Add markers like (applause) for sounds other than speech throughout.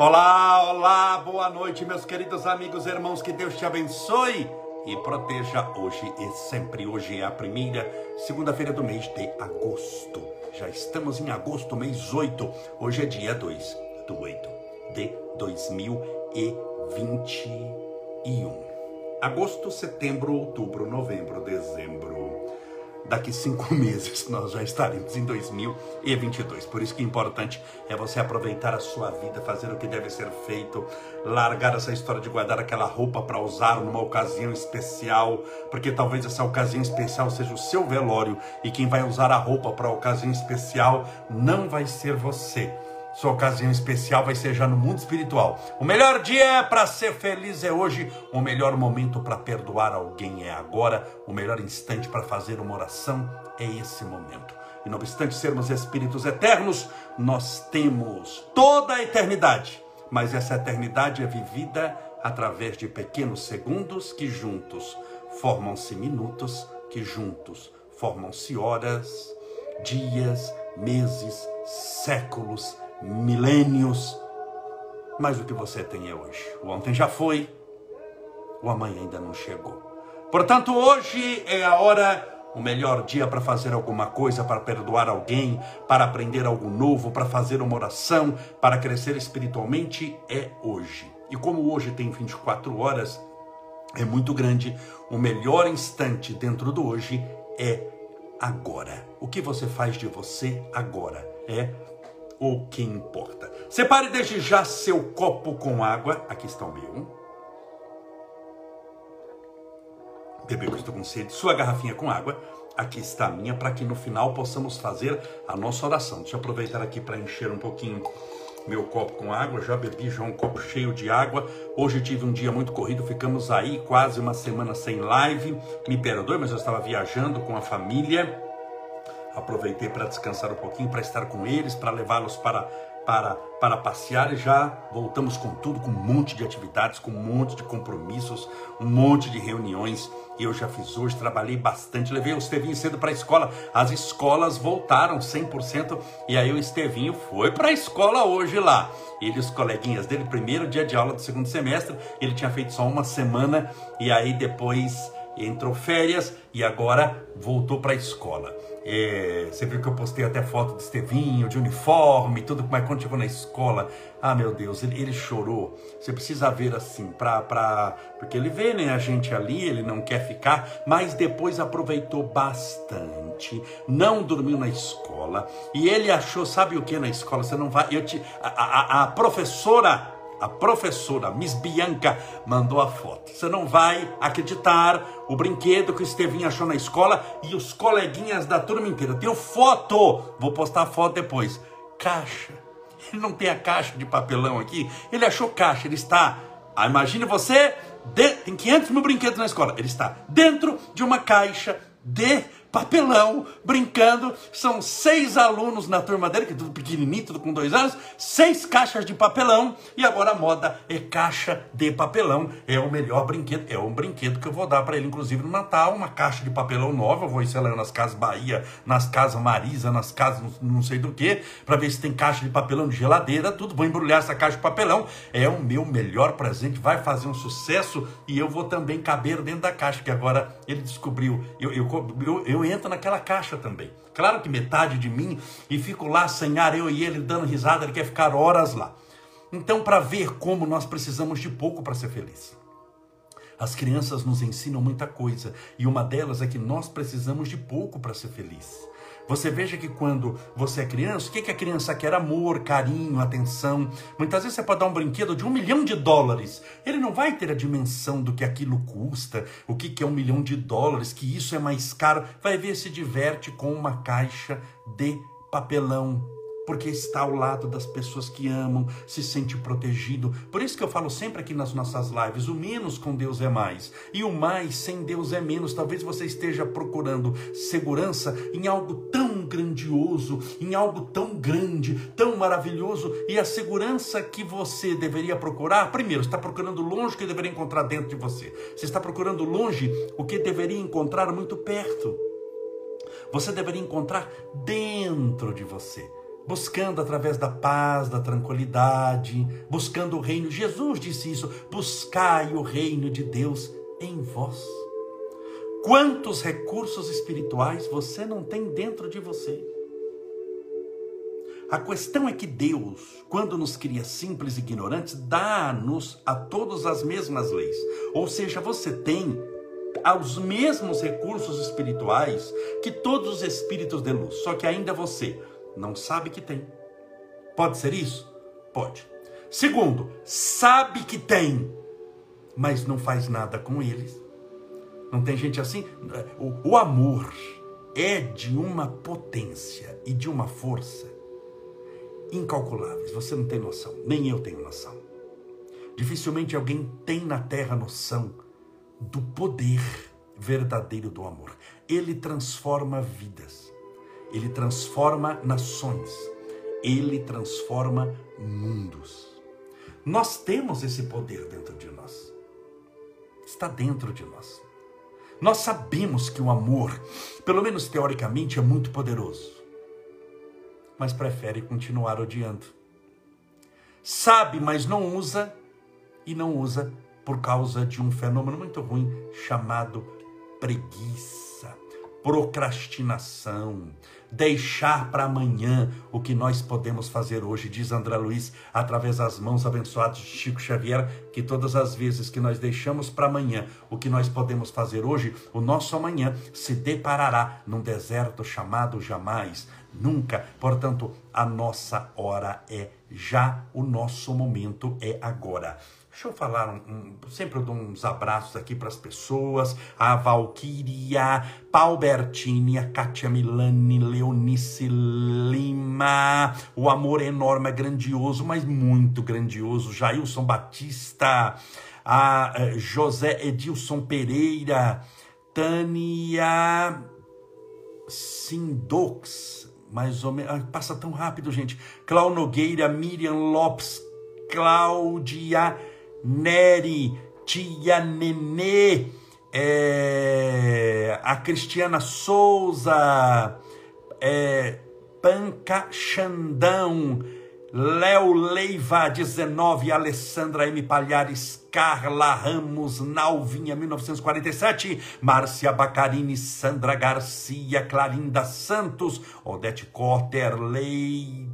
Olá, olá, boa noite, meus queridos amigos, irmãos, que Deus te abençoe e proteja hoje e sempre. Hoje é a primeira segunda-feira do mês de agosto. Já estamos em agosto, mês 8. Hoje é dia 2 do 8 de 2021. Agosto, setembro, outubro, novembro, dezembro daqui cinco (laughs) meses nós já estaremos em 2022. Por isso que é importante é você aproveitar a sua vida, fazer o que deve ser feito, largar essa história de guardar aquela roupa para usar numa ocasião especial, porque talvez essa ocasião especial seja o seu velório e quem vai usar a roupa para a ocasião especial não vai ser você. Sua ocasião especial vai ser já no mundo espiritual. O melhor dia para ser feliz é hoje. O melhor momento para perdoar alguém é agora. O melhor instante para fazer uma oração é esse momento. E não obstante sermos espíritos eternos, nós temos toda a eternidade. Mas essa eternidade é vivida através de pequenos segundos que juntos formam-se minutos, que juntos formam-se horas, dias, meses, séculos, milênios, mas o que você tem é hoje. O ontem já foi, o amanhã ainda não chegou. Portanto, hoje é a hora, o melhor dia para fazer alguma coisa, para perdoar alguém, para aprender algo novo, para fazer uma oração, para crescer espiritualmente, é hoje. E como hoje tem 24 horas, é muito grande, o melhor instante dentro do hoje é agora. O que você faz de você agora é o que importa. Separe desde já seu copo com água. Aqui está o meu. Bebeu que estou com sede. Sua garrafinha com água. Aqui está a minha, para que no final possamos fazer a nossa oração. Deixa eu aproveitar aqui para encher um pouquinho meu copo com água. Já bebi já um copo cheio de água. Hoje tive um dia muito corrido. Ficamos aí quase uma semana sem live. Me perdoe, mas eu estava viajando com a família aproveitei para descansar um pouquinho, para estar com eles, para levá-los para, para, para passear e já voltamos com tudo, com um monte de atividades, com um monte de compromissos, um monte de reuniões. Eu já fiz hoje, trabalhei bastante, levei o Estevinho cedo para a escola. As escolas voltaram 100% e aí o Estevinho foi para a escola hoje lá. Ele e os coleguinhas dele, primeiro dia de aula do segundo semestre, ele tinha feito só uma semana e aí depois entrou férias e agora voltou para a escola. É, você viu que eu postei até foto de Estevinho, de uniforme, tudo é quando chegou na escola. Ah, meu Deus, ele, ele chorou. Você precisa ver assim, pra, pra, porque ele vê né, a gente ali, ele não quer ficar, mas depois aproveitou bastante, não dormiu na escola. E ele achou, sabe o que na escola? Você não vai. Eu te, a, a, a professora a professora Miss Bianca mandou a foto. Você não vai acreditar o brinquedo que o Estevinho achou na escola e os coleguinhas da turma inteira. Tenho foto, vou postar a foto depois. Caixa. Ele não tem a caixa de papelão aqui. Ele achou caixa. Ele está. Ah, imagine você. De, tem 500 mil brinquedos na escola. Ele está dentro de uma caixa de papelão, brincando. São seis alunos na turma dele, que é tudo pequenininho, tudo com dois anos, seis caixas de papelão. E agora a moda é caixa de papelão. É o melhor brinquedo. É um brinquedo que eu vou dar para ele, inclusive, no Natal. Uma caixa de papelão nova. Eu vou instalar nas casas Bahia, nas casas Marisa, nas casas não sei do que, para ver se tem caixa de papelão de geladeira, tudo. Vou embrulhar essa caixa de papelão. É o meu melhor presente. Vai fazer um sucesso e eu vou também caber dentro da caixa, que agora ele descobriu. eu, eu, eu, eu eu entro naquela caixa também. Claro que metade de mim e fico lá sem ar, eu e ele dando risada, ele quer ficar horas lá. Então, para ver como nós precisamos de pouco para ser feliz. As crianças nos ensinam muita coisa e uma delas é que nós precisamos de pouco para ser feliz. Você veja que quando você é criança, o que, que a criança quer? Amor, carinho, atenção. Muitas vezes você pode dar um brinquedo de um milhão de dólares. Ele não vai ter a dimensão do que aquilo custa, o que, que é um milhão de dólares, que isso é mais caro. Vai ver se diverte com uma caixa de papelão porque está ao lado das pessoas que amam, se sente protegido. Por isso que eu falo sempre aqui nas nossas lives: o menos com Deus é mais, e o mais sem Deus é menos. Talvez você esteja procurando segurança em algo tão grandioso, em algo tão grande, tão maravilhoso, e a segurança que você deveria procurar, primeiro, está procurando longe o que deveria encontrar dentro de você. Você está procurando longe o que deveria encontrar muito perto. Você deveria encontrar dentro de você. Buscando através da paz, da tranquilidade, buscando o reino. Jesus disse isso: buscai o reino de Deus em vós. Quantos recursos espirituais você não tem dentro de você? A questão é que Deus, quando nos cria simples e ignorantes, dá-nos a todos as mesmas leis. Ou seja, você tem os mesmos recursos espirituais que todos os espíritos de luz, só que ainda você não sabe que tem. Pode ser isso? Pode. Segundo, sabe que tem, mas não faz nada com eles. Não tem gente assim? O, o amor é de uma potência e de uma força incalculáveis. Você não tem noção, nem eu tenho noção. Dificilmente alguém tem na terra noção do poder verdadeiro do amor. Ele transforma vidas, ele transforma nações, ele transforma mundos. Nós temos esse poder dentro de nós. Está dentro de nós. Nós sabemos que o amor, pelo menos teoricamente, é muito poderoso mas prefere continuar odiando. Sabe, mas não usa, e não usa por causa de um fenômeno muito ruim chamado preguiça, procrastinação, deixar para amanhã o que nós podemos fazer hoje, diz André Luiz, através das mãos abençoadas de Chico Xavier, que todas as vezes que nós deixamos para amanhã o que nós podemos fazer hoje, o nosso amanhã se deparará num deserto chamado jamais nunca. Portanto, a nossa hora é já, o nosso momento é agora. Deixa eu falar, um, um, sempre eu dou uns abraços aqui para as pessoas, a Valquíria, Paubertini, a Kátia Milani, Leonice Lima, o amor é enorme, é grandioso, mas muito grandioso, Jailson Batista, a eh, José Edilson Pereira, Tânia Sindox, mais ou menos. Passa tão rápido, gente. Clau Nogueira, Miriam Lopes, Cláudia Neri, Tia Nenê, é, a Cristiana Souza, é, Panca Xandão, Léo Leiva, 19, Alessandra M. Palhares, Carla Ramos, Nalvinha, 1947, Márcia Bacarini, Sandra Garcia, Clarinda Santos, Odete Corter, Leite é,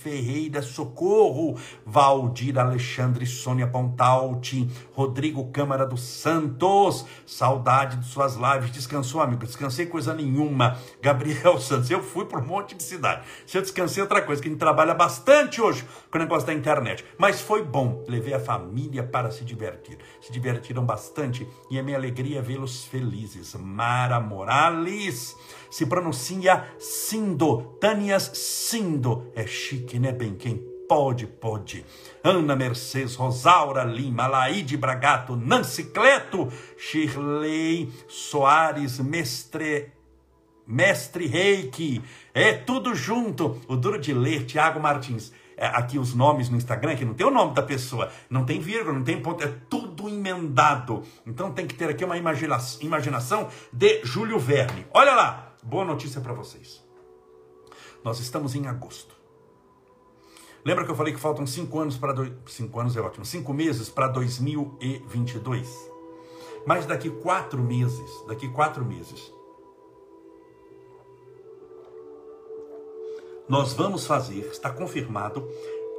Ferreira Socorro, Valdir Alexandre Sônia Pontalti, Rodrigo Câmara dos Santos, saudade de suas lives, descansou amigo, descansei coisa nenhuma, Gabriel (laughs) Santos, eu fui para um monte de cidade, se eu descansei outra coisa, que a gente trabalha bastante hoje com o negócio da internet, mas foi bom, levei a família para se divertir, se divertiram bastante e a minha alegria é vê-los felizes, Mara Morales, se pronuncia Sindo, Tânias Sindo. É chique, né, bem? Quem pode, pode. Ana Mercedes, Rosaura Lima, Laide Bragato, Nancy Cleto, Shirley Soares, Mestre Mestre Reiki, é tudo junto. O duro de ler, Tiago Martins. É, aqui os nomes no Instagram, que não tem o nome da pessoa, não tem vírgula, não tem ponto, é tudo emendado. Então tem que ter aqui uma imaginação de Júlio Verne. Olha lá, Boa notícia para vocês. Nós estamos em agosto. Lembra que eu falei que faltam cinco anos para dois... cinco anos é ótimo, cinco meses para 2022. Mas daqui quatro meses, daqui quatro meses, nós vamos fazer, está confirmado,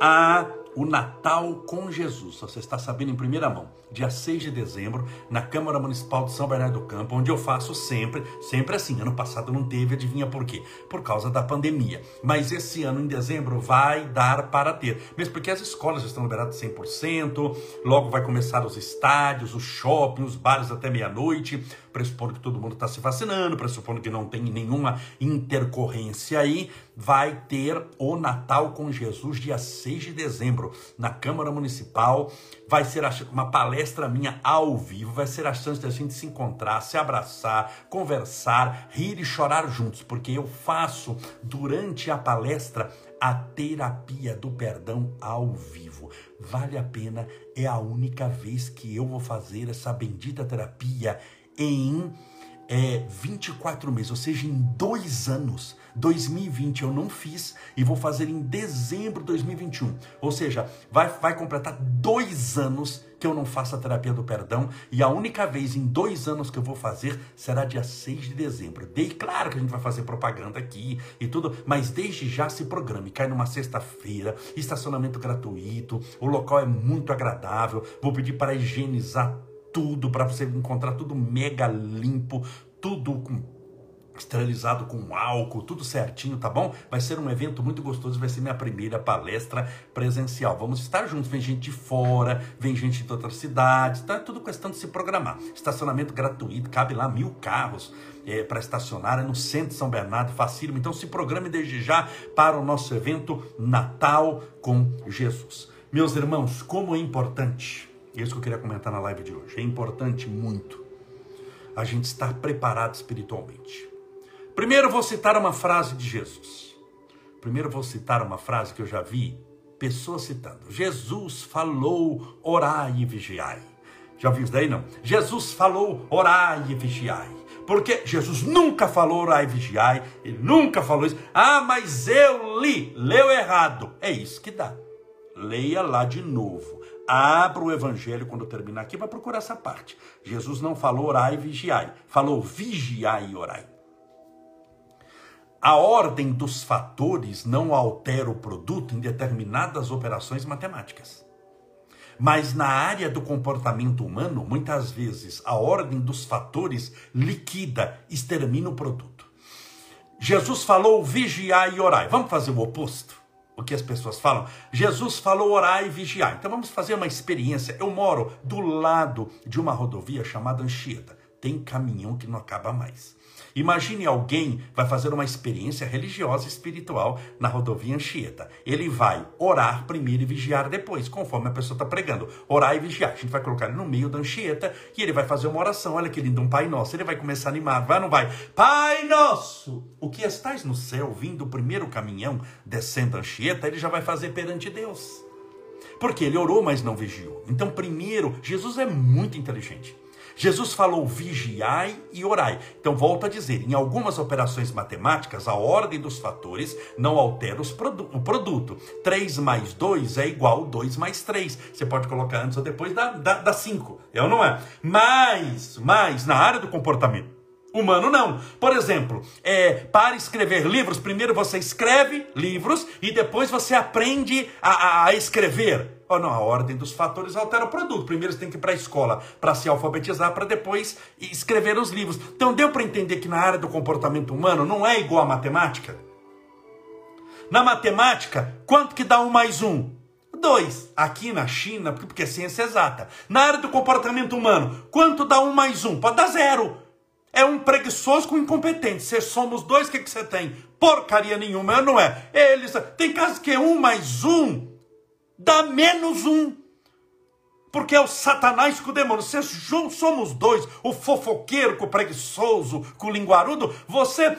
a o Natal com Jesus. Você está sabendo em primeira mão. Dia 6 de dezembro, na Câmara Municipal de São Bernardo do Campo, onde eu faço sempre, sempre assim. Ano passado não teve, adivinha por quê? Por causa da pandemia. Mas esse ano, em dezembro, vai dar para ter. Mesmo porque as escolas estão liberadas 100%, logo vai começar os estádios, os shoppings, os bares até meia-noite, pressupondo que todo mundo está se vacinando, pressupondo que não tem nenhuma intercorrência aí, vai ter o Natal com Jesus dia 6 de dezembro, na Câmara Municipal. Vai ser uma palestra minha ao vivo, vai ser a chance da gente se encontrar, se abraçar, conversar, rir e chorar juntos, porque eu faço durante a palestra a terapia do perdão ao vivo. Vale a pena, é a única vez que eu vou fazer essa bendita terapia em é, 24 meses, ou seja, em dois anos 2020 eu não fiz e vou fazer em dezembro de 2021. Ou seja, vai, vai completar dois anos que eu não faço a terapia do perdão e a única vez em dois anos que eu vou fazer será dia 6 de dezembro. Dei, claro que a gente vai fazer propaganda aqui e tudo, mas desde já se programe. Cai numa sexta-feira, estacionamento gratuito, o local é muito agradável. Vou pedir para higienizar tudo, para você encontrar tudo mega limpo, tudo com esterilizado com álcool, tudo certinho, tá bom? Vai ser um evento muito gostoso, vai ser minha primeira palestra presencial. Vamos estar juntos, vem gente de fora, vem gente de outras cidades, tá tudo questão de se programar. Estacionamento gratuito, cabe lá mil carros é, para estacionar, é no centro de São Bernardo, facílimo. Então se programe desde já para o nosso evento Natal com Jesus. Meus irmãos, como é importante, isso que eu queria comentar na live de hoje, é importante muito a gente estar preparado espiritualmente. Primeiro vou citar uma frase de Jesus. Primeiro vou citar uma frase que eu já vi pessoas citando. Jesus falou, orai e vigiai. Já viu isso daí não? Jesus falou, orai e vigiai. Porque Jesus nunca falou orai e vigiai, ele nunca falou isso. Ah, mas eu li, leu errado. É isso que dá. Leia lá de novo. Abra o evangelho quando terminar aqui, vai procurar essa parte. Jesus não falou orai e vigiai, falou vigiai e orai. A ordem dos fatores não altera o produto em determinadas operações matemáticas. Mas na área do comportamento humano, muitas vezes a ordem dos fatores liquida, extermina o produto. Jesus falou vigiar e orar. Vamos fazer o oposto? O que as pessoas falam? Jesus falou orar e vigiar. Então vamos fazer uma experiência. Eu moro do lado de uma rodovia chamada Anchieta. Tem caminhão que não acaba mais. Imagine alguém vai fazer uma experiência religiosa e espiritual na rodovia Anchieta. Ele vai orar primeiro e vigiar depois, conforme a pessoa está pregando. Orar e vigiar. A gente vai colocar ele no meio da Anchieta e ele vai fazer uma oração. Olha que lindo, um Pai Nosso. Ele vai começar animado, vai ou não vai? Pai Nosso, o que estás no céu, vindo o primeiro caminhão, descendo a Anchieta, ele já vai fazer perante Deus. Porque ele orou, mas não vigiou. Então, primeiro, Jesus é muito inteligente. Jesus falou vigiai e orai. Então, volto a dizer: em algumas operações matemáticas, a ordem dos fatores não altera produ o produto. 3 mais 2 é igual 2 mais 3. Você pode colocar antes ou depois da 5. Da, da cinco, é ou não é? Mas, mas, na área do comportamento. Humano não. Por exemplo, é, para escrever livros, primeiro você escreve livros e depois você aprende a, a, a escrever. Ou não, a ordem dos fatores altera o produto. Primeiro você tem que ir para a escola para se alfabetizar, para depois escrever os livros. Então deu para entender que na área do comportamento humano não é igual à matemática? Na matemática, quanto que dá um mais um? Dois. Aqui na China, porque é ciência exata. Na área do comportamento humano, quanto dá um mais um? Pode dar zero. É um preguiçoso com incompetente. Se somos dois, o que, que você tem? Porcaria nenhuma, não é? Eles. Tem casos que é um mais um dá menos um. Porque é o Satanás com o demônio. Se somos dois, o fofoqueiro com o preguiçoso, com o linguarudo, você,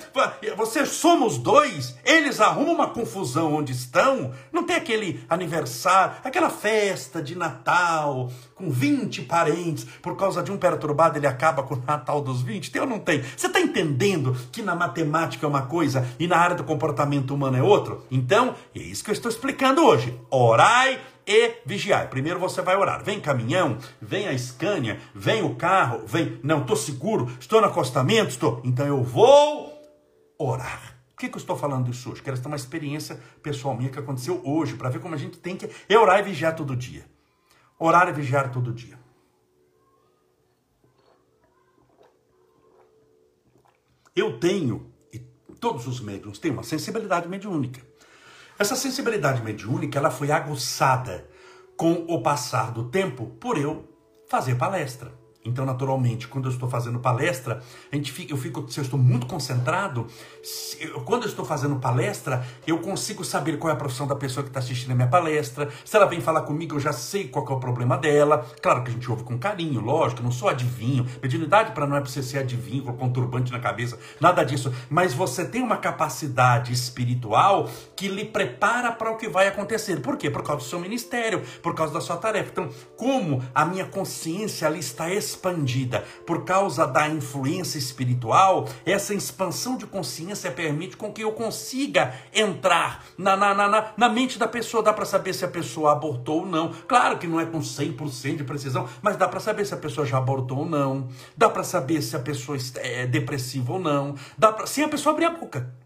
você somos dois. Eles arrumam uma confusão onde estão. Não tem aquele aniversário, aquela festa de Natal com 20 parentes. Por causa de um perturbado, ele acaba com o Natal dos 20. Tem ou não tem? Você está entendendo que na matemática é uma coisa e na área do comportamento humano é outro? Então, é isso que eu estou explicando hoje. Orai e vigiar. Primeiro você vai orar. Vem caminhão, vem a Scania, vem o carro, vem. Não, estou seguro, estou no acostamento, estou. Então eu vou orar. Por que, que eu estou falando isso hoje? Quero ter uma experiência pessoal minha que aconteceu hoje, para ver como a gente tem que orar e vigiar todo dia. Orar e vigiar todo dia. Eu tenho, e todos os médiums têm uma sensibilidade mediúnica. Essa sensibilidade mediúnica ela foi aguçada com o passar do tempo por eu fazer palestra. Então, naturalmente, quando eu estou fazendo palestra, a gente fica, eu fico, se eu estou muito concentrado, se, quando eu estou fazendo palestra, eu consigo saber qual é a profissão da pessoa que está assistindo a minha palestra. Se ela vem falar comigo, eu já sei qual é o problema dela. Claro que a gente ouve com carinho, lógico, eu não sou adivinho. Mediunidade para não é para você ser adivinho, com um turbante na cabeça, nada disso. Mas você tem uma capacidade espiritual que lhe prepara para o que vai acontecer. Por quê? Por causa do seu ministério, por causa da sua tarefa. Então, como a minha consciência ali está expandida por causa da influência espiritual, essa expansão de consciência permite com que eu consiga entrar na, na, na, na mente da pessoa. Dá para saber se a pessoa abortou ou não. Claro que não é com 100% de precisão, mas dá para saber se a pessoa já abortou ou não. Dá para saber se a pessoa é depressiva ou não. Dá pra, sem a pessoa abrir a boca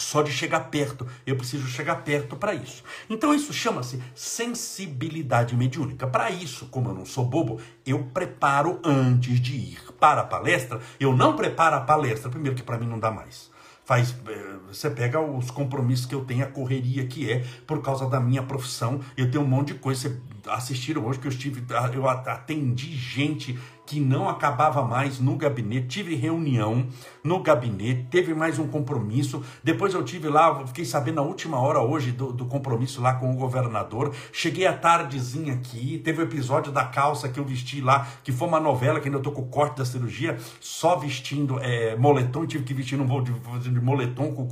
só de chegar perto. Eu preciso chegar perto para isso. Então isso chama-se sensibilidade mediúnica. Para isso, como eu não sou bobo, eu preparo antes de ir para a palestra. Eu não preparo a palestra, primeiro que para mim não dá mais. Faz, eh, você pega os compromissos que eu tenho, a correria que é por causa da minha profissão. Eu tenho um monte de coisa. Você assistiram hoje que eu estive, eu atendi gente que não acabava mais no gabinete. Tive reunião no gabinete, teve mais um compromisso. Depois eu tive lá, fiquei sabendo na última hora hoje do, do compromisso lá com o governador. Cheguei à tardezinha aqui, teve o episódio da calça que eu vesti lá, que foi uma novela que ainda eu tô com o corte da cirurgia, só vestindo é, moletom. Tive que vestir um voo de, de moletom com,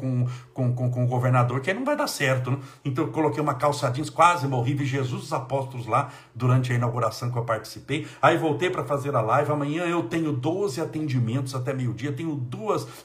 com, com, com, o governador, que aí não vai dar certo, né? Então eu coloquei uma calça jeans, quase morri, vi Jesus os apóstolos lá durante a inauguração que eu participei. Aí voltei para fazer a live. Amanhã eu tenho 12 atendimentos até meio-dia. Tenho duas,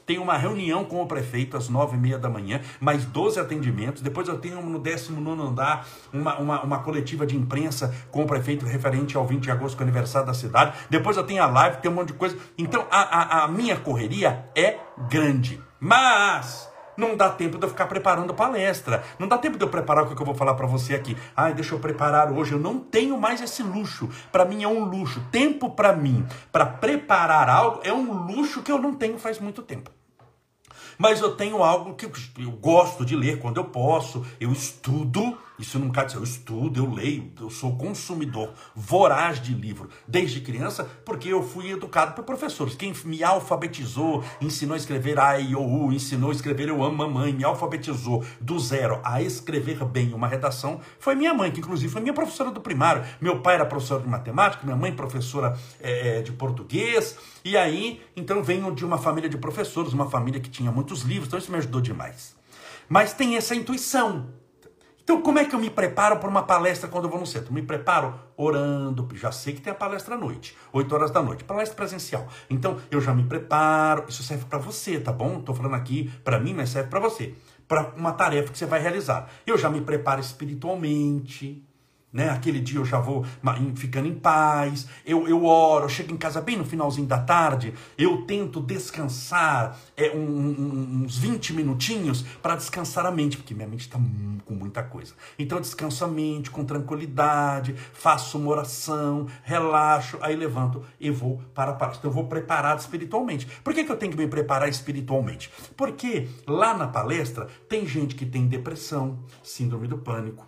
tenho uma reunião com o prefeito às 9 e meia da manhã, mais 12 atendimentos. Depois eu tenho no 19 andar uma, uma, uma coletiva de imprensa com o prefeito referente ao 20 de agosto, que é o aniversário da cidade. Depois eu tenho a live, tem um monte de coisa. Então a, a, a minha correria é grande. Mas não dá tempo de eu ficar preparando palestra. Não dá tempo de eu preparar o que eu vou falar para você aqui. Ai, deixa eu preparar hoje. Eu não tenho mais esse luxo. Para mim é um luxo. Tempo para mim, para preparar algo, é um luxo que eu não tenho faz muito tempo. Mas eu tenho algo que eu gosto de ler quando eu posso. Eu estudo isso não quer dizer, eu estudo, eu leio, eu sou consumidor voraz de livro desde criança, porque eu fui educado por professores. Quem me alfabetizou, ensinou a escrever A, I, O, U, ensinou a escrever Eu Amo Mamãe, me alfabetizou do zero a escrever bem uma redação, foi minha mãe, que inclusive foi minha professora do primário. Meu pai era professor de matemática, minha mãe professora é, de português. E aí, então venho de uma família de professores, uma família que tinha muitos livros, então isso me ajudou demais. Mas tem essa intuição então, como é que eu me preparo para uma palestra quando eu vou no centro? Me preparo orando, já sei que tem a palestra à noite, 8 horas da noite, palestra presencial. Então, eu já me preparo, isso serve para você, tá bom? Estou falando aqui para mim, mas serve para você, para uma tarefa que você vai realizar. Eu já me preparo espiritualmente, né? Aquele dia eu já vou ficando em paz, eu, eu oro, eu chego em casa bem no finalzinho da tarde, eu tento descansar é, um, um, uns 20 minutinhos para descansar a mente, porque minha mente está com muita coisa. Então eu descanso a mente com tranquilidade, faço uma oração, relaxo, aí levanto e vou para a palestra. Então eu vou preparado espiritualmente. Por que, que eu tenho que me preparar espiritualmente? Porque lá na palestra tem gente que tem depressão, síndrome do pânico,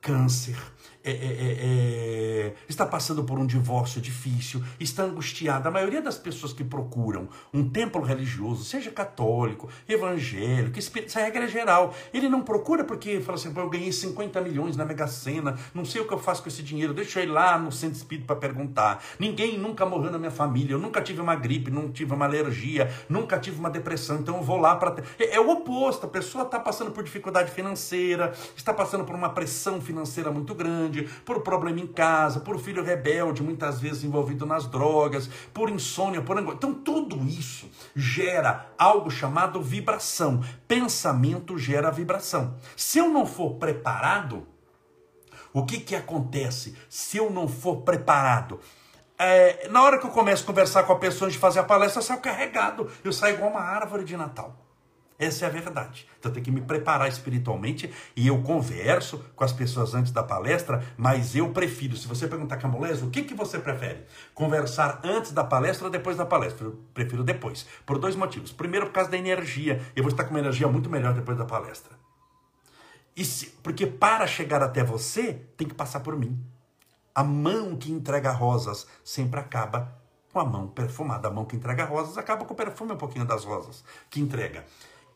câncer, é, é, é, é, está passando por um divórcio difícil, está angustiada. A maioria das pessoas que procuram um templo religioso, seja católico, evangélico, essa regra é geral. Ele não procura porque fala assim: eu ganhei 50 milhões na Mega Sena, não sei o que eu faço com esse dinheiro, deixa eu ir lá no centro espírito para perguntar. Ninguém nunca morreu na minha família, eu nunca tive uma gripe, não tive uma alergia, nunca tive uma depressão, então eu vou lá para. É, é o oposto, a pessoa está passando por dificuldade financeira, está passando por uma pressão financeira muito grande grande, por problema em casa, por filho rebelde, muitas vezes envolvido nas drogas, por insônia, por angústia. Então, tudo isso gera algo chamado vibração. Pensamento gera vibração. Se eu não for preparado, o que, que acontece se eu não for preparado? É, na hora que eu começo a conversar com a pessoa antes de fazer a palestra, eu saio carregado. Eu saio igual uma árvore de Natal. Essa é a verdade. Então eu tenho que me preparar espiritualmente e eu converso com as pessoas antes da palestra, mas eu prefiro, se você perguntar Camolés, o que, que você prefere? Conversar antes da palestra ou depois da palestra? Eu prefiro depois, por dois motivos. Primeiro, por causa da energia. Eu vou estar com uma energia muito melhor depois da palestra. Se, porque para chegar até você, tem que passar por mim. A mão que entrega rosas sempre acaba com a mão perfumada. A mão que entrega rosas acaba com o perfume um pouquinho das rosas que entrega.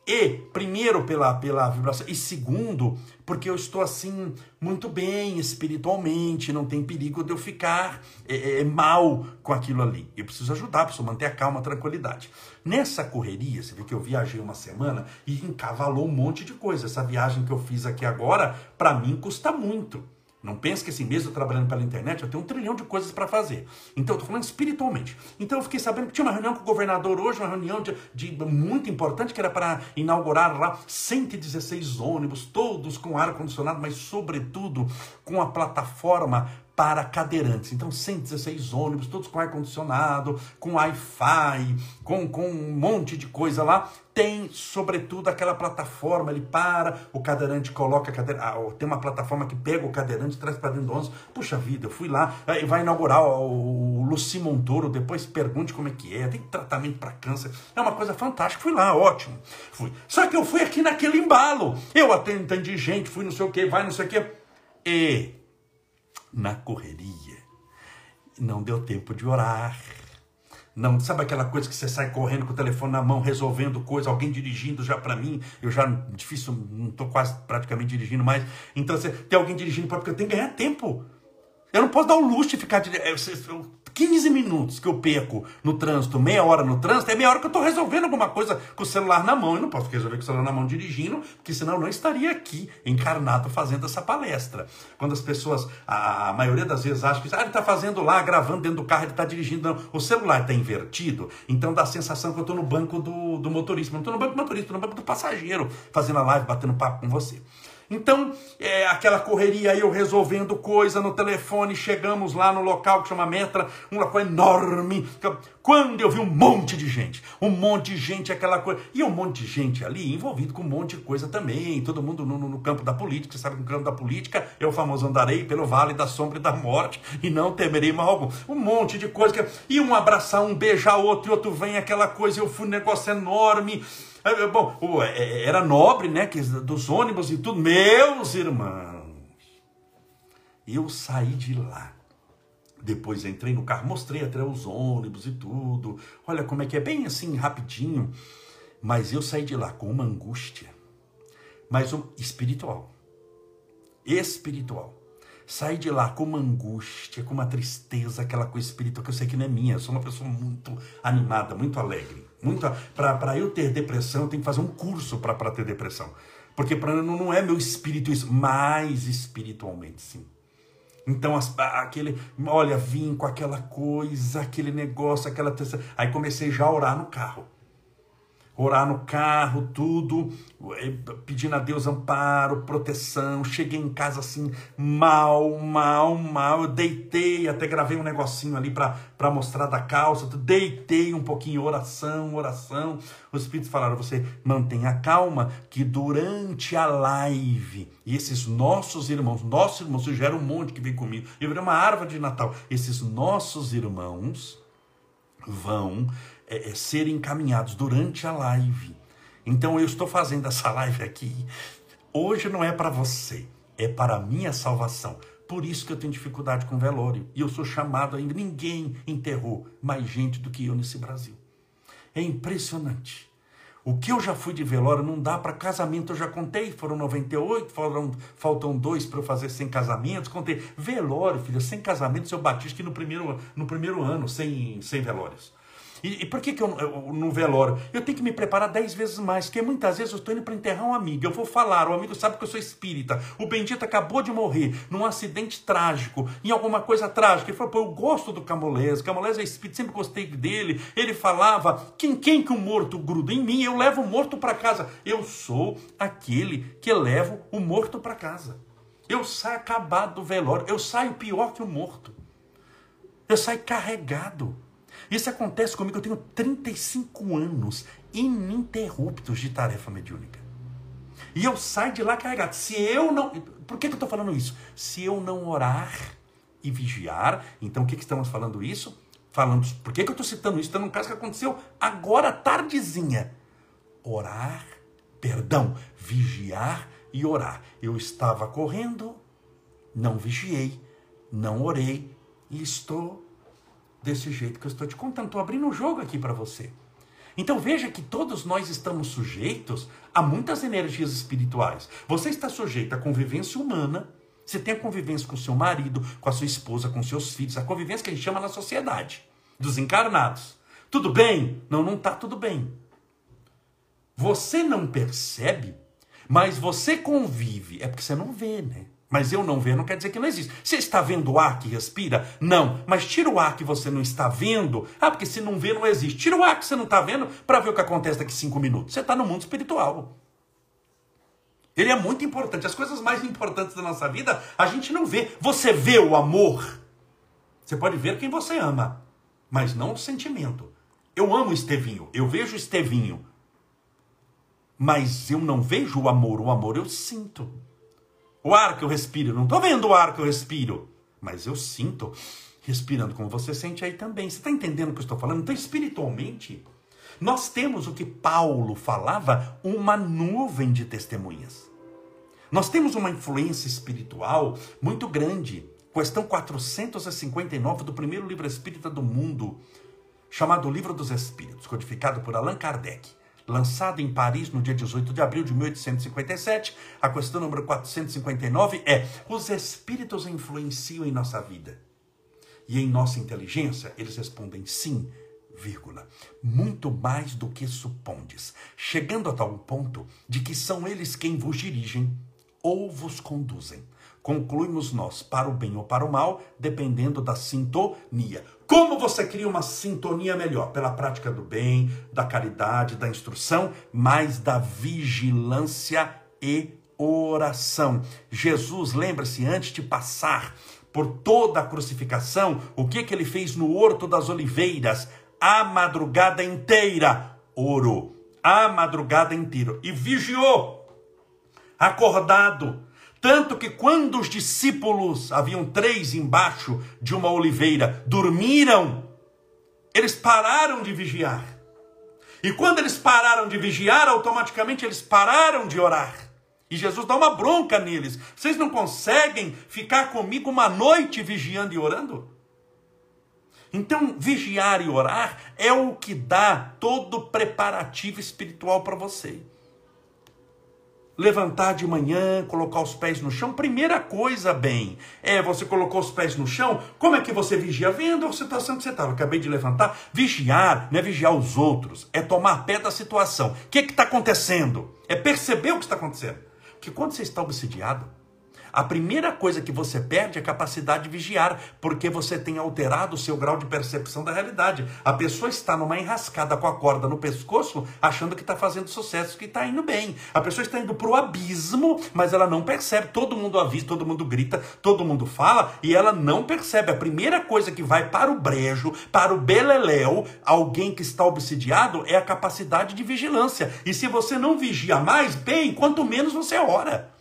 E, primeiro, pela, pela vibração, e segundo, porque eu estou assim, muito bem espiritualmente, não tem perigo de eu ficar é, é, mal com aquilo ali. Eu preciso ajudar, preciso manter a calma, a tranquilidade. Nessa correria, você vê que eu viajei uma semana e encavalou um monte de coisa. Essa viagem que eu fiz aqui agora, para mim, custa muito. Não pense que assim, mesmo trabalhando pela internet, eu tenho um trilhão de coisas para fazer. Então, eu tô falando espiritualmente. Então, eu fiquei sabendo que tinha uma reunião com o governador hoje, uma reunião de, de muito importante, que era para inaugurar lá 116 ônibus, todos com ar-condicionado, mas, sobretudo, com a plataforma para cadeirantes. Então, 116 ônibus, todos com ar-condicionado, com Wi-Fi, com, com um monte de coisa lá. Tem, sobretudo, aquela plataforma, ele para, o cadeirante coloca a cadeira, ah, tem uma plataforma que pega o cadeirante e traz para dentro do ônibus. Puxa vida, eu fui lá, vai inaugurar o, o Luci Montoro, depois pergunte como é que é, tem tratamento para câncer. É uma coisa fantástica, fui lá, ótimo. Fui. Só que eu fui aqui naquele embalo. Eu atendi gente, fui não sei o que, vai não sei o que. E na correria. Não deu tempo de orar. Não, sabe aquela coisa que você sai correndo com o telefone na mão, resolvendo coisa, alguém dirigindo já para mim, eu já difícil, não estou quase praticamente dirigindo mais. Então você tem alguém dirigindo porque eu tenho que ganhar tempo. Eu não posso dar o luxo de ficar dirigindo. 15 minutos que eu perco no trânsito, meia hora no trânsito, é meia hora que eu estou resolvendo alguma coisa com o celular na mão. Eu não posso resolver com o celular na mão dirigindo, porque senão eu não estaria aqui encarnado fazendo essa palestra. Quando as pessoas, a, a maioria das vezes, acham que ah, ele está fazendo lá, gravando dentro do carro, ele está dirigindo. Não. O celular está invertido, então dá a sensação que eu estou no banco do, do motorista. Não estou no banco do motorista, estou no banco do passageiro, fazendo a live, batendo papo com você. Então, é, aquela correria, eu resolvendo coisa no telefone, chegamos lá no local que chama Metra, um local enorme. Quando eu vi um monte de gente, um monte de gente, aquela coisa. E um monte de gente ali envolvido com um monte de coisa também. Todo mundo no, no campo da política, sabe que o campo da política o famoso andarei pelo vale da sombra e da morte e não temerei mal algum. Um monte de coisa. Que... E um abraçar, um beijar outro, e outro vem aquela coisa. Eu fui um negócio enorme. (laughs) Bom, é, é, era nobre, né? Dos ônibus e tudo. Meus irmãos, eu saí de lá. Depois entrei no carro, mostrei até os ônibus e tudo. Olha como é que é, bem assim, rapidinho. Mas eu saí de lá com uma angústia, mas um espiritual. Espiritual. Saí de lá com uma angústia, com uma tristeza, aquela coisa espiritual que eu sei que não é minha. Eu sou uma pessoa muito animada, muito alegre. Para eu ter depressão, eu tenho que fazer um curso para ter depressão. Porque pra, não, não é meu espírito isso, mas espiritualmente sim. Então, as, aquele, olha, vim com aquela coisa, aquele negócio, aquela. Aí comecei já a orar no carro orar no carro, tudo, eh, pedindo a Deus amparo, proteção. Cheguei em casa assim, mal, mal, mal. Eu deitei, até gravei um negocinho ali para mostrar da calça. Deitei um pouquinho, oração, oração. Os Espíritos falaram: você mantenha calma, que durante a live, e esses nossos irmãos, nossos irmãos, já era um monte que vem comigo, eu virei uma árvore de Natal. Esses nossos irmãos vão é, é, ser encaminhados durante a live. Então eu estou fazendo essa live aqui. Hoje não é para você, é para a minha salvação. Por isso que eu tenho dificuldade com velório. E eu sou chamado ainda. Ninguém enterrou mais gente do que eu nesse Brasil. É impressionante. O que eu já fui de velório não dá para casamento, eu já contei, foram 98, foram, faltam dois para eu fazer 100 casamentos, contei. Velório, filho, 100 casamentos eu bati no primeiro, no primeiro ano, sem, sem velórios. E, e por que, que eu, eu, no velório? Eu tenho que me preparar dez vezes mais, porque muitas vezes eu estou indo para enterrar um amigo. Eu vou falar, o amigo sabe que eu sou espírita. O bendito acabou de morrer num acidente trágico, em alguma coisa trágica. Ele falou, pô, eu gosto do Camolés, Camolés é espírito, sempre gostei dele. Ele falava, quem, quem que o morto gruda em mim, eu levo o morto para casa. Eu sou aquele que levo o morto para casa. Eu saio acabado do velório, eu saio pior que o morto. Eu saio carregado. Isso acontece comigo, eu tenho 35 anos ininterruptos de tarefa mediúnica. E eu saio de lá carregado. Se eu não. Por que, que eu estou falando isso? Se eu não orar e vigiar, então o que, que estamos falando isso? Falando. Por que, que eu estou citando isso? Está num caso que aconteceu agora, tardezinha. Orar, perdão, vigiar e orar. Eu estava correndo, não vigiei, não orei e estou desse jeito que eu estou te contando. Estou abrindo um jogo aqui para você. Então veja que todos nós estamos sujeitos a muitas energias espirituais. Você está sujeito à convivência humana, você tem a convivência com seu marido, com a sua esposa, com seus filhos, a convivência que a gente chama na sociedade, dos encarnados. Tudo bem? Não, não está tudo bem. Você não percebe, mas você convive. É porque você não vê, né? Mas eu não ver não quer dizer que não existe. Você está vendo o ar que respira? Não. Mas tira o ar que você não está vendo. Ah, porque se não vê, não existe. Tira o ar que você não está vendo para ver o que acontece daqui cinco minutos. Você está no mundo espiritual. Ele é muito importante. As coisas mais importantes da nossa vida a gente não vê. Você vê o amor. Você pode ver quem você ama, mas não o sentimento. Eu amo Estevinho, eu vejo Estevinho, mas eu não vejo o amor. O amor eu sinto. O ar que eu respiro, não estou vendo o ar que eu respiro, mas eu sinto respirando como você sente aí também. Você está entendendo o que eu estou falando? Então, espiritualmente, nós temos o que Paulo falava, uma nuvem de testemunhas. Nós temos uma influência espiritual muito grande. Questão 459 do primeiro livro espírita do mundo, chamado Livro dos Espíritos, codificado por Allan Kardec lançado em Paris no dia 18 de abril de 1857. A questão número 459 é: os espíritos influenciam em nossa vida e em nossa inteligência? Eles respondem sim, vírgula, muito mais do que supondes, chegando a tal ponto de que são eles quem vos dirigem ou vos conduzem. Concluímos nós para o bem ou para o mal, dependendo da sintonia. Como você cria uma sintonia melhor? Pela prática do bem, da caridade, da instrução, mas da vigilância e oração. Jesus, lembra-se, antes de passar por toda a crucificação, o que, que ele fez no Horto das Oliveiras? A madrugada inteira orou. A madrugada inteira. E vigiou, acordado tanto que quando os discípulos, haviam três embaixo de uma oliveira, dormiram, eles pararam de vigiar. E quando eles pararam de vigiar, automaticamente eles pararam de orar. E Jesus dá uma bronca neles. Vocês não conseguem ficar comigo uma noite vigiando e orando? Então, vigiar e orar é o que dá todo o preparativo espiritual para você levantar de manhã, colocar os pés no chão. Primeira coisa, bem, é você colocou os pés no chão. Como é que você vigia? Vendo a situação que você estava. Acabei de levantar. Vigiar não é vigiar os outros, é tomar pé da situação. O que está acontecendo? É perceber o que está acontecendo. Porque quando você está obsidiado, a primeira coisa que você perde é a capacidade de vigiar, porque você tem alterado o seu grau de percepção da realidade. A pessoa está numa enrascada com a corda no pescoço, achando que está fazendo sucesso, que está indo bem. A pessoa está indo para o abismo, mas ela não percebe. Todo mundo avisa, todo mundo grita, todo mundo fala, e ela não percebe. A primeira coisa que vai para o brejo, para o beleléu, alguém que está obsidiado, é a capacidade de vigilância. E se você não vigia mais, bem, quanto menos você ora.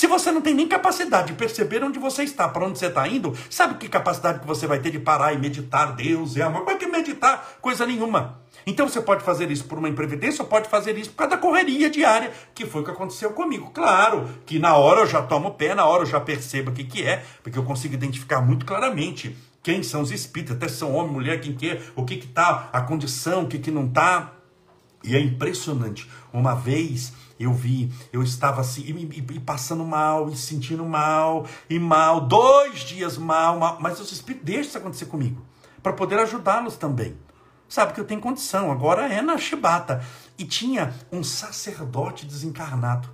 Se você não tem nem capacidade de perceber onde você está, para onde você está indo, sabe que capacidade que você vai ter de parar e meditar? Deus é amor. É que meditar? Coisa nenhuma. Então você pode fazer isso por uma imprevidência ou pode fazer isso por causa da correria diária, que foi o que aconteceu comigo. Claro que na hora eu já tomo pé, na hora eu já percebo o que, que é, porque eu consigo identificar muito claramente quem são os espíritos, até são homem, mulher, quem que é, o que está, a condição, o que, que não está. E é impressionante. Uma vez eu vi, eu estava assim, e, e, passando mal, e sentindo mal, e mal, dois dias mal, mal mas o Espírito deixa isso acontecer comigo, para poder ajudá-los também. Sabe que eu tenho condição, agora é na chibata. E tinha um sacerdote desencarnado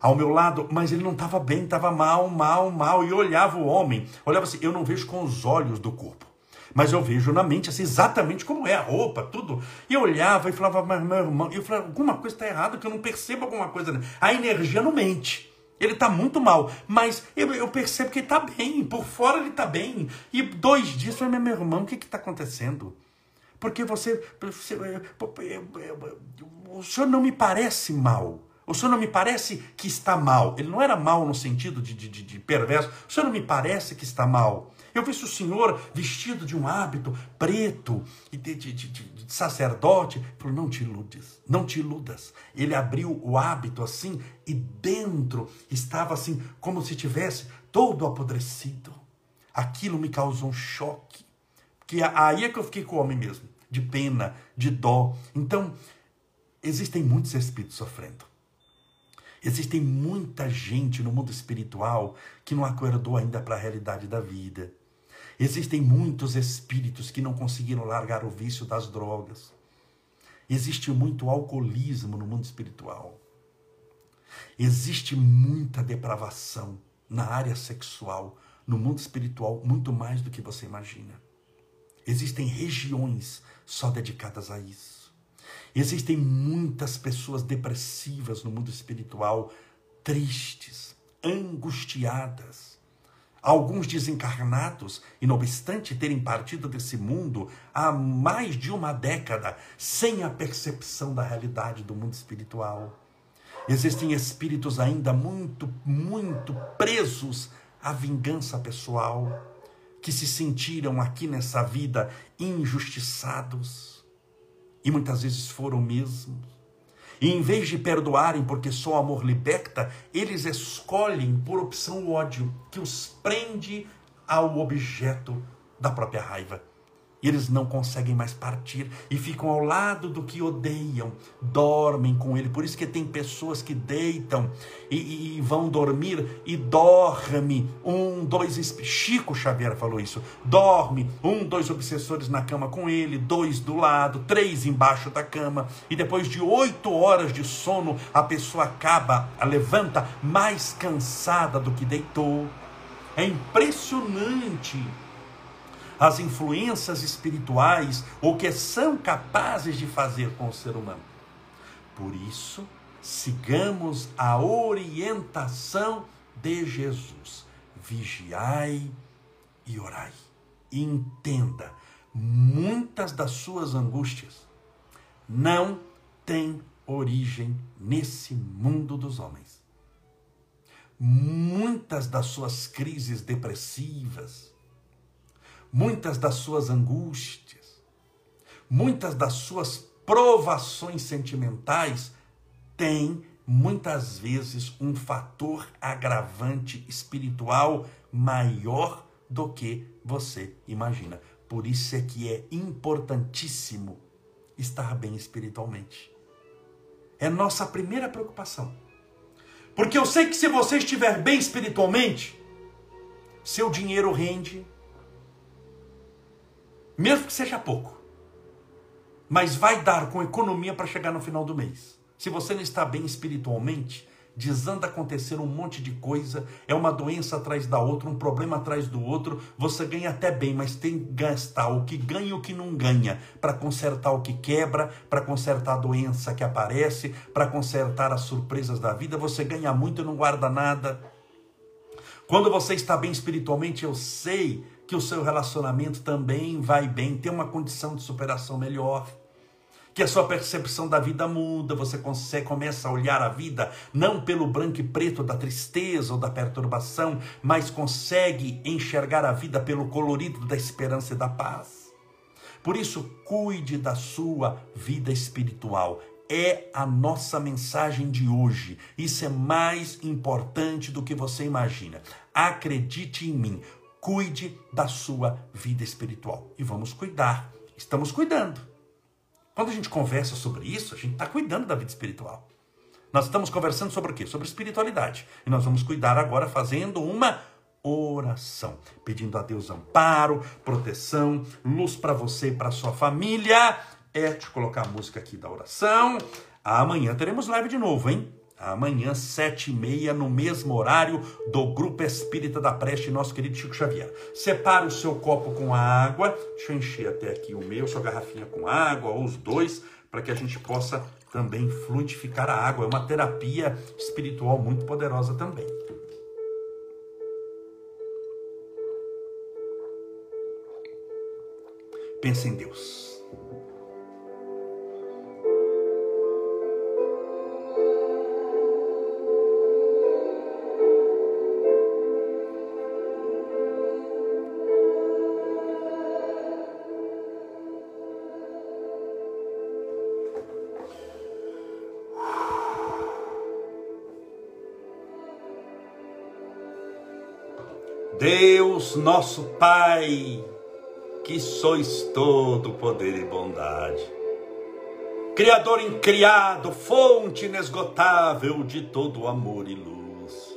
ao meu lado, mas ele não estava bem, estava mal, mal, mal, e olhava o homem, olhava assim, eu não vejo com os olhos do corpo mas eu vejo na mente assim, exatamente como é a roupa, tudo. E eu olhava e falava, mas meu irmão, eu falava, alguma coisa está errada, que eu não percebo alguma coisa. A energia não mente. Ele está muito mal, mas eu, eu, percebo que ele está bem, por fora ele está bem. E dois dias, eu falei, meu irmão, o que está acontecendo? Porque você, você, o senhor não me parece mal. O senhor não me parece que está mal. Ele não era mal no sentido de, de, de perverso. O senhor não me parece que está mal. Eu vi o senhor vestido de um hábito preto e de, de, de, de sacerdote. Ele falou: não te iludes, não te iludas. Ele abriu o hábito assim e dentro estava assim, como se tivesse todo apodrecido. Aquilo me causou um choque. Que aí é que eu fiquei com o homem mesmo, de pena, de dó. Então, existem muitos espíritos sofrendo. Existem muita gente no mundo espiritual que não acordou ainda para a realidade da vida. Existem muitos espíritos que não conseguiram largar o vício das drogas. Existe muito alcoolismo no mundo espiritual. Existe muita depravação na área sexual, no mundo espiritual, muito mais do que você imagina. Existem regiões só dedicadas a isso. Existem muitas pessoas depressivas no mundo espiritual, tristes, angustiadas. Alguns desencarnados, e não obstante terem partido desse mundo há mais de uma década, sem a percepção da realidade do mundo espiritual. Existem espíritos ainda muito, muito presos à vingança pessoal, que se sentiram aqui nessa vida injustiçados e muitas vezes foram mesmo. E em vez de perdoarem porque só o amor liberta, eles escolhem por opção o ódio que os prende ao objeto da própria raiva. E eles não conseguem mais partir e ficam ao lado do que odeiam, dormem com ele. Por isso que tem pessoas que deitam e, e vão dormir e dorme um, dois. Chico Xavier falou isso. Dorme um, dois obsessores na cama com ele, dois do lado, três embaixo da cama. E depois de oito horas de sono, a pessoa acaba, levanta mais cansada do que deitou. É impressionante as influências espirituais, o que são capazes de fazer com o ser humano. Por isso, sigamos a orientação de Jesus. Vigiai e orai. Entenda, muitas das suas angústias não têm origem nesse mundo dos homens. Muitas das suas crises depressivas, muitas das suas angústias, muitas das suas provações sentimentais têm muitas vezes um fator agravante espiritual maior do que você imagina. Por isso é que é importantíssimo estar bem espiritualmente. É nossa primeira preocupação. Porque eu sei que se você estiver bem espiritualmente, seu dinheiro rende, mesmo que seja pouco. Mas vai dar com economia para chegar no final do mês. Se você não está bem espiritualmente, desanda acontecer um monte de coisa, é uma doença atrás da outra, um problema atrás do outro, você ganha até bem, mas tem que gastar o que ganha e o que não ganha, para consertar o que quebra, para consertar a doença que aparece, para consertar as surpresas da vida, você ganha muito e não guarda nada. Quando você está bem espiritualmente, eu sei que o seu relacionamento também vai bem, tem uma condição de superação melhor, que a sua percepção da vida muda, você começa a olhar a vida não pelo branco e preto da tristeza ou da perturbação, mas consegue enxergar a vida pelo colorido da esperança e da paz. Por isso, cuide da sua vida espiritual. É a nossa mensagem de hoje. Isso é mais importante do que você imagina. Acredite em mim cuide da sua vida espiritual. E vamos cuidar. Estamos cuidando. Quando a gente conversa sobre isso, a gente está cuidando da vida espiritual. Nós estamos conversando sobre o quê? Sobre espiritualidade. E nós vamos cuidar agora fazendo uma oração, pedindo a Deus amparo, proteção, luz para você e para sua família. É, eu colocar a música aqui da oração. Amanhã teremos live de novo, hein? Amanhã, sete e meia, no mesmo horário do Grupo Espírita da Preste, nosso querido Chico Xavier. Separe o seu copo com água. Deixa eu encher até aqui o meu, sua garrafinha com água, ou os dois, para que a gente possa também fluidificar a água. É uma terapia espiritual muito poderosa também. Pense em Deus. Deus nosso Pai, que sois todo poder e bondade, Criador incriado, fonte inesgotável de todo amor e luz.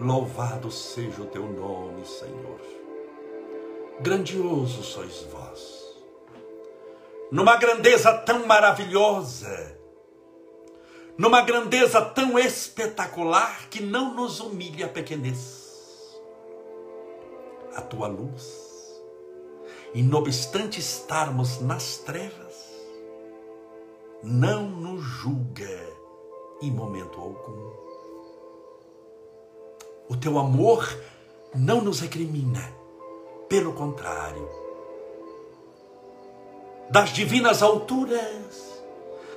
Louvado seja o teu nome, Senhor. Grandioso sois vós. Numa grandeza tão maravilhosa, numa grandeza tão espetacular que não nos humilha a pequenez a tua luz. E não obstante estarmos nas trevas, não nos julga em momento algum. O teu amor não nos recrimina, pelo contrário. Das divinas alturas,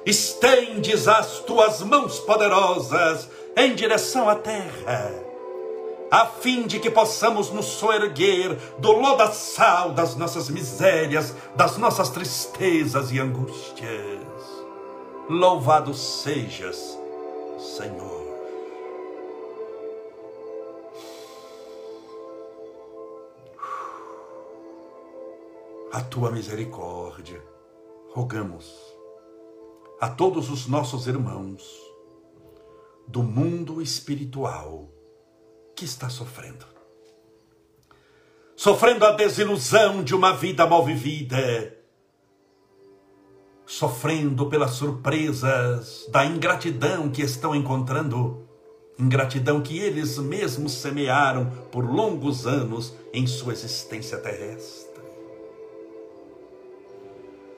estendes as tuas mãos poderosas em direção à terra, a fim de que possamos nos soerguer do lodaçal das nossas misérias, das nossas tristezas e angústias. Louvado sejas, Senhor. A tua misericórdia, rogamos a todos os nossos irmãos do mundo espiritual que está sofrendo. Sofrendo a desilusão de uma vida mal vivida, sofrendo pelas surpresas da ingratidão que estão encontrando, ingratidão que eles mesmos semearam por longos anos em sua existência terrestre.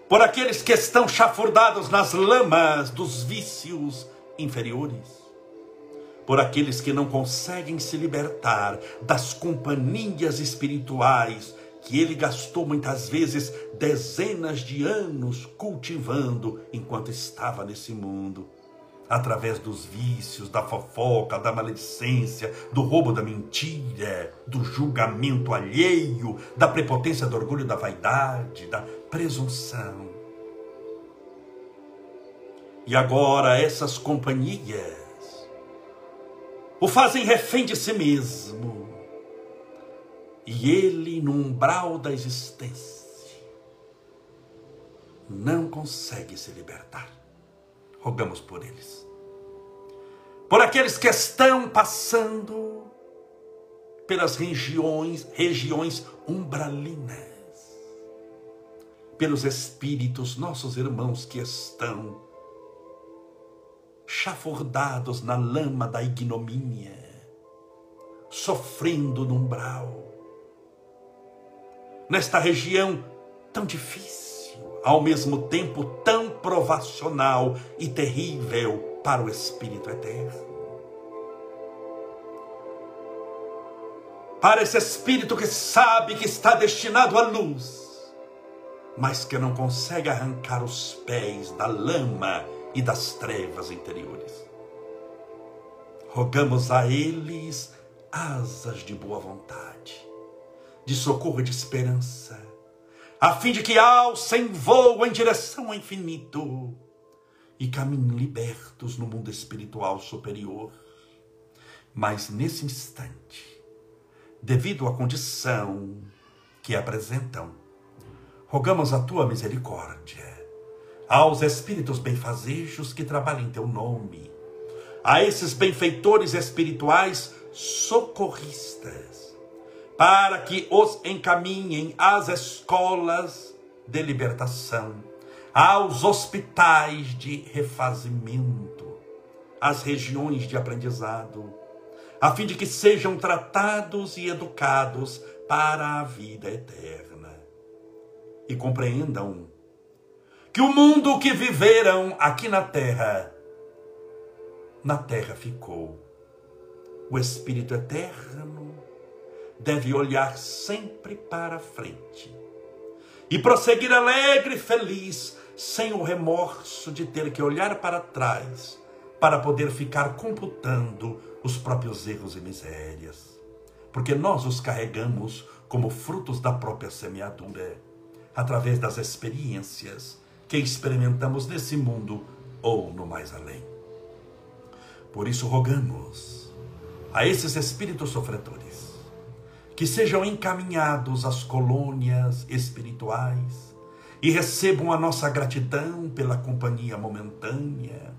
Por aqueles que estão chafurdados nas lamas dos vícios inferiores, por aqueles que não conseguem se libertar das companhias espirituais que ele gastou muitas vezes dezenas de anos cultivando enquanto estava nesse mundo, através dos vícios, da fofoca, da maledicência, do roubo da mentira, do julgamento alheio, da prepotência, do orgulho, da vaidade, da presunção. E agora essas companhias o fazem refém de si mesmo e ele, no umbral da existência, não consegue se libertar. Rogamos por eles. Por aqueles que estão passando pelas regiões, regiões umbralinas. Pelos espíritos, nossos irmãos que estão chafurdados na lama da ignomínia, sofrendo no umbral nesta região tão difícil, ao mesmo tempo tão provacional e terrível para o Espírito Eterno. Para esse Espírito que sabe que está destinado à luz, mas que não consegue arrancar os pés da lama e das trevas interiores. Rogamos a eles asas de boa vontade de socorro e de esperança, a fim de que alcem voo em direção ao infinito e caminhem libertos no mundo espiritual superior. Mas nesse instante, devido à condição que apresentam, rogamos a tua misericórdia aos espíritos benfazejos que trabalham em teu nome, a esses benfeitores espirituais socorristas, para que os encaminhem às escolas de libertação, aos hospitais de refazimento, às regiões de aprendizado, a fim de que sejam tratados e educados para a vida eterna. E compreendam que o mundo que viveram aqui na terra, na terra ficou. O Espírito Eterno deve olhar sempre para frente e prosseguir alegre e feliz, sem o remorso de ter que olhar para trás para poder ficar computando os próprios erros e misérias. Porque nós os carregamos como frutos da própria semeadura, através das experiências que experimentamos nesse mundo ou no mais além. Por isso rogamos a esses espíritos sofredores que sejam encaminhados às colônias espirituais e recebam a nossa gratidão pela companhia momentânea.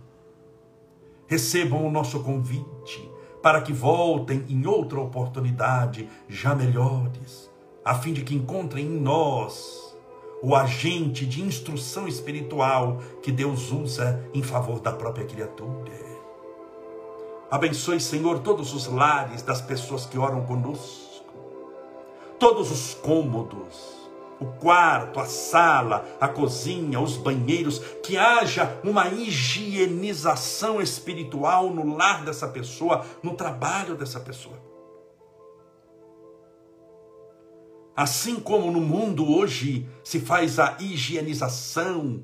Recebam o nosso convite para que voltem em outra oportunidade já melhores, a fim de que encontrem em nós o agente de instrução espiritual que Deus usa em favor da própria criatura. Abençoe, Senhor, todos os lares das pessoas que oram conosco todos os cômodos, o quarto, a sala, a cozinha, os banheiros, que haja uma higienização espiritual no lar dessa pessoa, no trabalho dessa pessoa. Assim como no mundo hoje se faz a higienização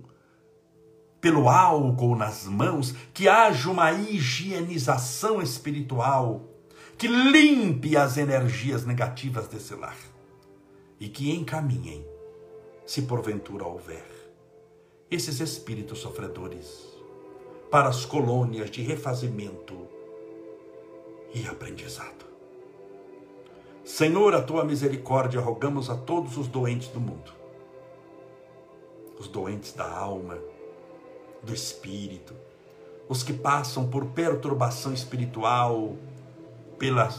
pelo álcool nas mãos, que haja uma higienização espiritual que limpe as energias negativas desse lar e que encaminhem, se porventura houver, esses espíritos sofredores para as colônias de refazimento e aprendizado. Senhor, a tua misericórdia, rogamos a todos os doentes do mundo, os doentes da alma, do espírito, os que passam por perturbação espiritual, pela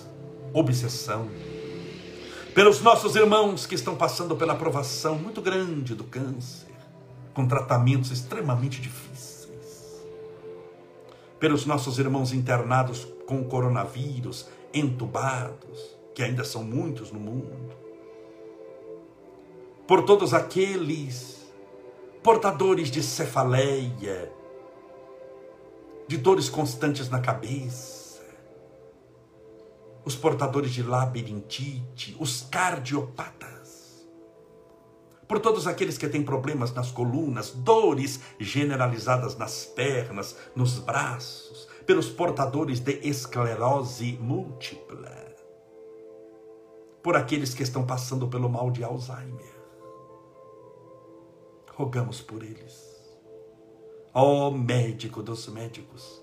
obsessão, pelos nossos irmãos que estão passando pela provação muito grande do câncer, com tratamentos extremamente difíceis, pelos nossos irmãos internados com coronavírus, entubados, que ainda são muitos no mundo, por todos aqueles portadores de cefaleia, de dores constantes na cabeça, os portadores de labirintite, os cardiopatas, por todos aqueles que têm problemas nas colunas, dores generalizadas nas pernas, nos braços, pelos portadores de esclerose múltipla, por aqueles que estão passando pelo mal de Alzheimer. Rogamos por eles. Ó oh, médico dos médicos,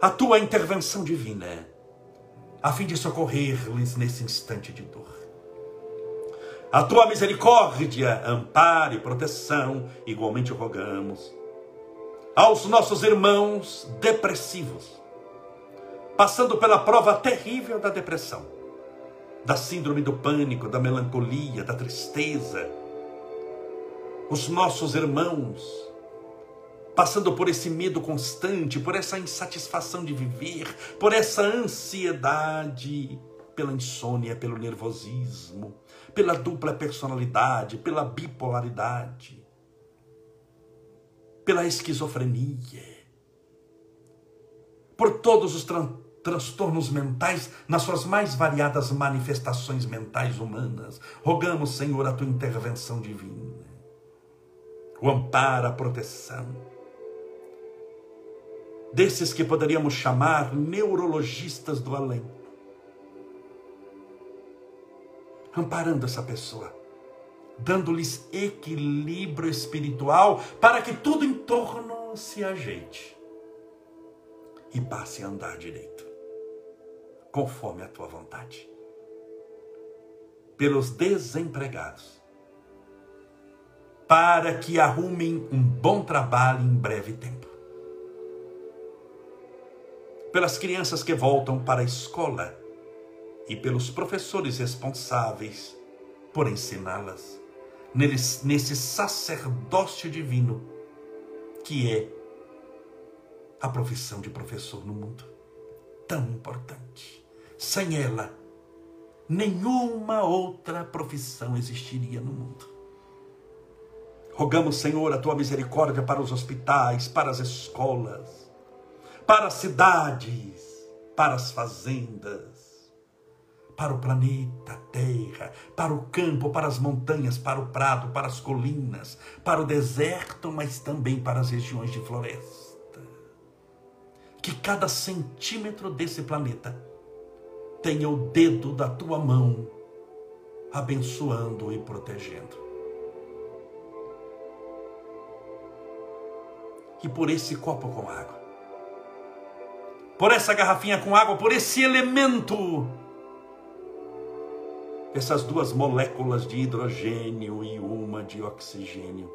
a tua intervenção divina a fim de socorrer-lhes nesse instante de dor. A tua misericórdia, amparo e proteção, igualmente rogamos aos nossos irmãos depressivos, passando pela prova terrível da depressão, da síndrome do pânico, da melancolia, da tristeza. Os nossos irmãos passando por esse medo constante, por essa insatisfação de viver, por essa ansiedade, pela insônia, pelo nervosismo, pela dupla personalidade, pela bipolaridade, pela esquizofrenia, por todos os tran transtornos mentais nas suas mais variadas manifestações mentais humanas. Rogamos, Senhor, a tua intervenção divina, o amparo, a proteção. Desses que poderíamos chamar neurologistas do além. Amparando essa pessoa, dando-lhes equilíbrio espiritual para que tudo em torno se ajeite. E passe a andar direito, conforme a tua vontade. Pelos desempregados, para que arrumem um bom trabalho em breve tempo pelas crianças que voltam para a escola e pelos professores responsáveis por ensiná-las nesse sacerdócio divino que é a profissão de professor no mundo. Tão importante. Sem ela, nenhuma outra profissão existiria no mundo. Rogamos, Senhor, a tua misericórdia para os hospitais, para as escolas, para as cidades, para as fazendas, para o planeta Terra, para o campo, para as montanhas, para o prado, para as colinas, para o deserto, mas também para as regiões de floresta. Que cada centímetro desse planeta tenha o dedo da tua mão abençoando e protegendo. E por esse copo com água, por essa garrafinha com água, por esse elemento. Essas duas moléculas de hidrogênio e uma de oxigênio.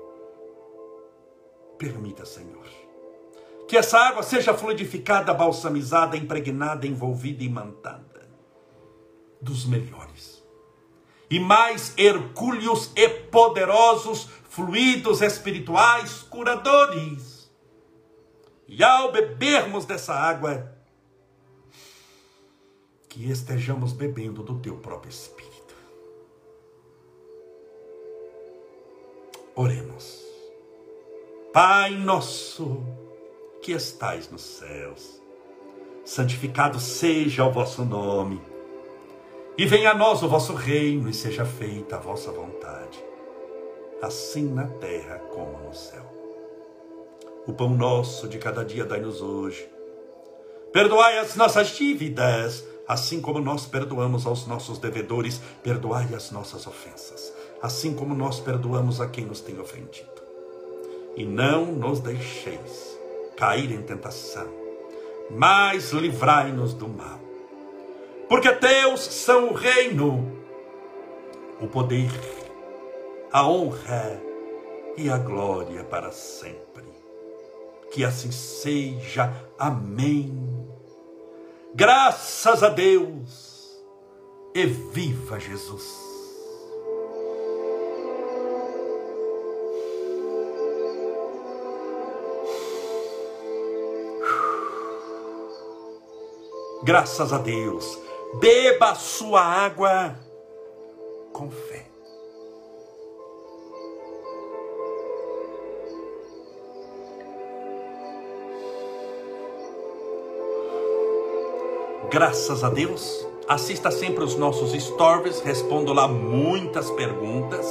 Permita, Senhor, que essa água seja fluidificada, balsamizada, impregnada, envolvida e imantada dos melhores. E mais hercúleos e poderosos fluidos espirituais curadores. E ao bebermos dessa água, que estejamos bebendo do teu próprio Espírito. Oremos. Pai nosso, que estais nos céus, santificado seja o vosso nome. E venha a nós o vosso reino e seja feita a vossa vontade, assim na terra como no céu. O pão nosso de cada dia dai-nos hoje. Perdoai as nossas dívidas, assim como nós perdoamos aos nossos devedores, perdoai as nossas ofensas, assim como nós perdoamos a quem nos tem ofendido e não nos deixeis cair em tentação, mas livrai-nos do mal. Porque teus são o reino, o poder, a honra e a glória para sempre. Que assim seja. Amém. Graças a Deus. E viva Jesus. Graças a Deus. Beba a sua água com fé. Graças a Deus. Assista sempre os nossos stories, respondo lá muitas perguntas.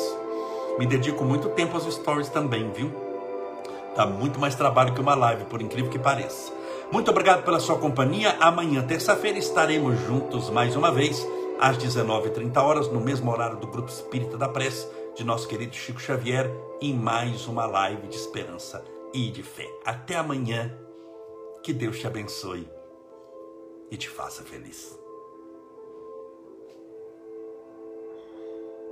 Me dedico muito tempo aos stories também, viu? Dá muito mais trabalho que uma live, por incrível que pareça. Muito obrigado pela sua companhia. Amanhã, terça-feira, estaremos juntos mais uma vez, às 19h30 horas, no mesmo horário do Grupo Espírita da Prece, de nosso querido Chico Xavier, em mais uma live de esperança e de fé. Até amanhã. Que Deus te abençoe e te faça feliz.